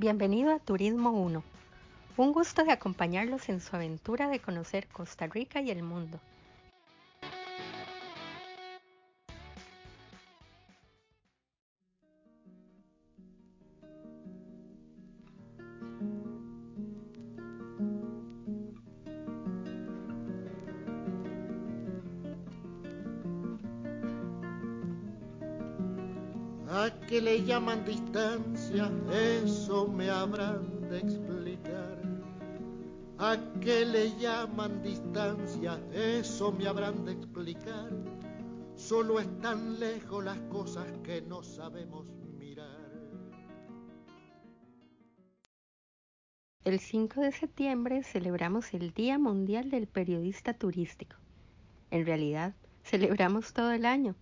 Bienvenido a Turismo 1. Un gusto de acompañarlos en su aventura de conocer Costa Rica y el mundo. ¿A qué le llaman distancia? Eso me habrán de explicar. ¿A qué le llaman distancia? Eso me habrán de explicar. Solo están lejos las cosas que no sabemos mirar. El 5 de septiembre celebramos el Día Mundial del Periodista Turístico. En realidad, celebramos todo el año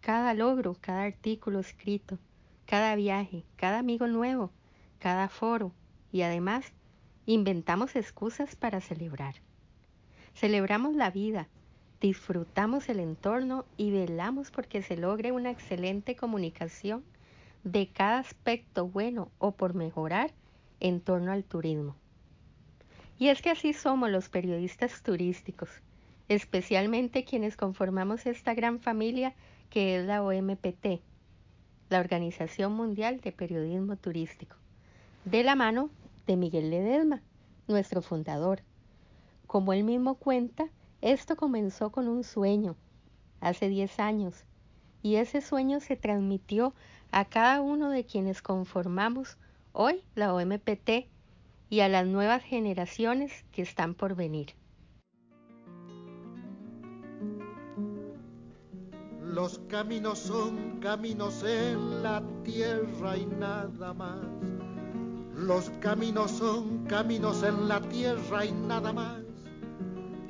cada logro, cada artículo escrito, cada viaje, cada amigo nuevo, cada foro y además inventamos excusas para celebrar. Celebramos la vida, disfrutamos el entorno y velamos porque se logre una excelente comunicación de cada aspecto bueno o por mejorar en torno al turismo. Y es que así somos los periodistas turísticos, especialmente quienes conformamos esta gran familia que es la OMPT, la Organización Mundial de Periodismo Turístico, de la mano de Miguel Ledesma, nuestro fundador. Como él mismo cuenta, esto comenzó con un sueño, hace 10 años, y ese sueño se transmitió a cada uno de quienes conformamos hoy la OMPT y a las nuevas generaciones que están por venir. Los caminos son caminos en la tierra y nada más. Los caminos son caminos en la tierra y nada más.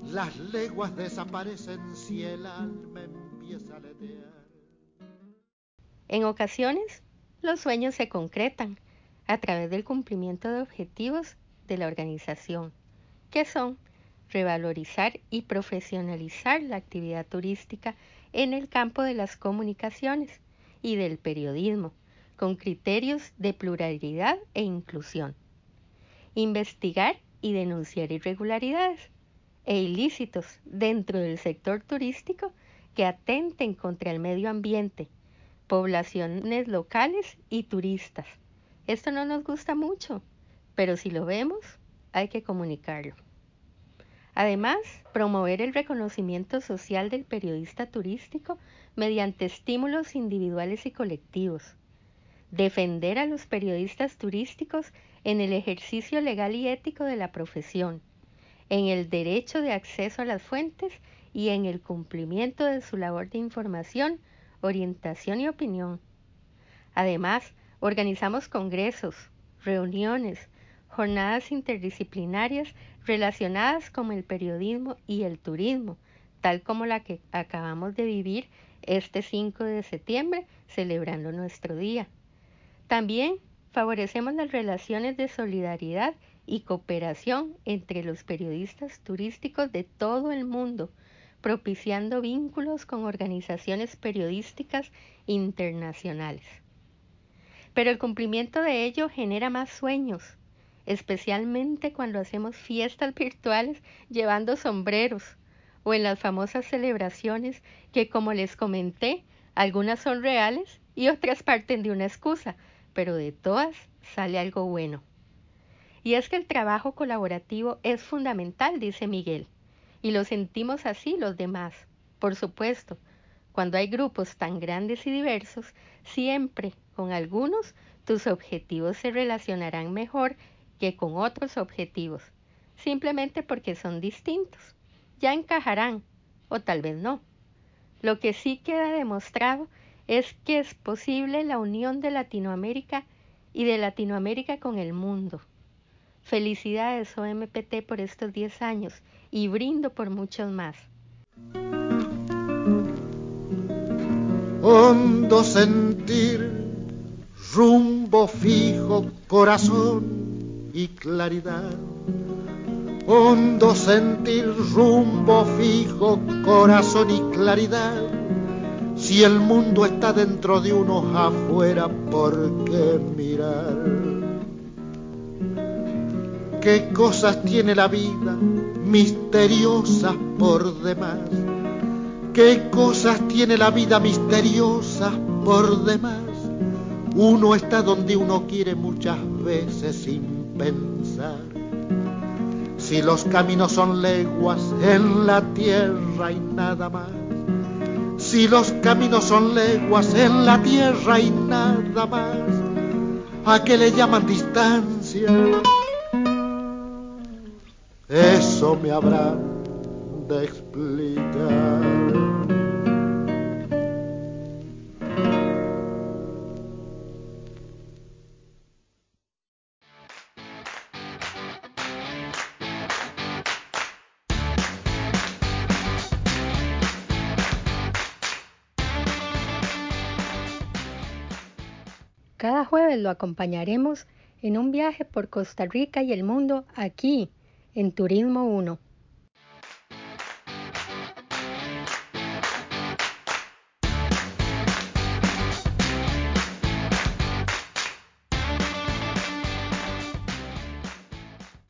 Las leguas desaparecen si el alma empieza a letear. En ocasiones, los sueños se concretan a través del cumplimiento de objetivos de la organización, que son revalorizar y profesionalizar la actividad turística en el campo de las comunicaciones y del periodismo, con criterios de pluralidad e inclusión. Investigar y denunciar irregularidades e ilícitos dentro del sector turístico que atenten contra el medio ambiente, poblaciones locales y turistas. Esto no nos gusta mucho, pero si lo vemos, hay que comunicarlo. Además, promover el reconocimiento social del periodista turístico mediante estímulos individuales y colectivos. Defender a los periodistas turísticos en el ejercicio legal y ético de la profesión, en el derecho de acceso a las fuentes y en el cumplimiento de su labor de información, orientación y opinión. Además, organizamos congresos, reuniones, jornadas interdisciplinarias relacionadas con el periodismo y el turismo, tal como la que acabamos de vivir este 5 de septiembre, celebrando nuestro día. También favorecemos las relaciones de solidaridad y cooperación entre los periodistas turísticos de todo el mundo, propiciando vínculos con organizaciones periodísticas internacionales. Pero el cumplimiento de ello genera más sueños, especialmente cuando hacemos fiestas virtuales llevando sombreros o en las famosas celebraciones que como les comenté, algunas son reales y otras parten de una excusa, pero de todas sale algo bueno. Y es que el trabajo colaborativo es fundamental, dice Miguel, y lo sentimos así los demás. Por supuesto, cuando hay grupos tan grandes y diversos, siempre con algunos tus objetivos se relacionarán mejor que con otros objetivos, simplemente porque son distintos. Ya encajarán, o tal vez no. Lo que sí queda demostrado es que es posible la unión de Latinoamérica y de Latinoamérica con el mundo. Felicidades OMPT por estos 10 años y brindo por muchos más. Hondo sentir, rumbo fijo, corazón y claridad. Hondo sentir, rumbo fijo, corazón y claridad. Si el mundo está dentro de uno afuera, ¿por qué mirar? qué cosas tiene la vida, misteriosas por demás. Qué cosas tiene la vida misteriosas por demás. Uno está donde uno quiere muchas veces sin pensar. Si los caminos son leguas en la tierra y nada más. Si los caminos son leguas en la tierra y nada más. ¿A qué le llaman distancia? Eso me habrá de explicar. Cada jueves lo acompañaremos en un viaje por Costa Rica y el mundo aquí en Turismo 1.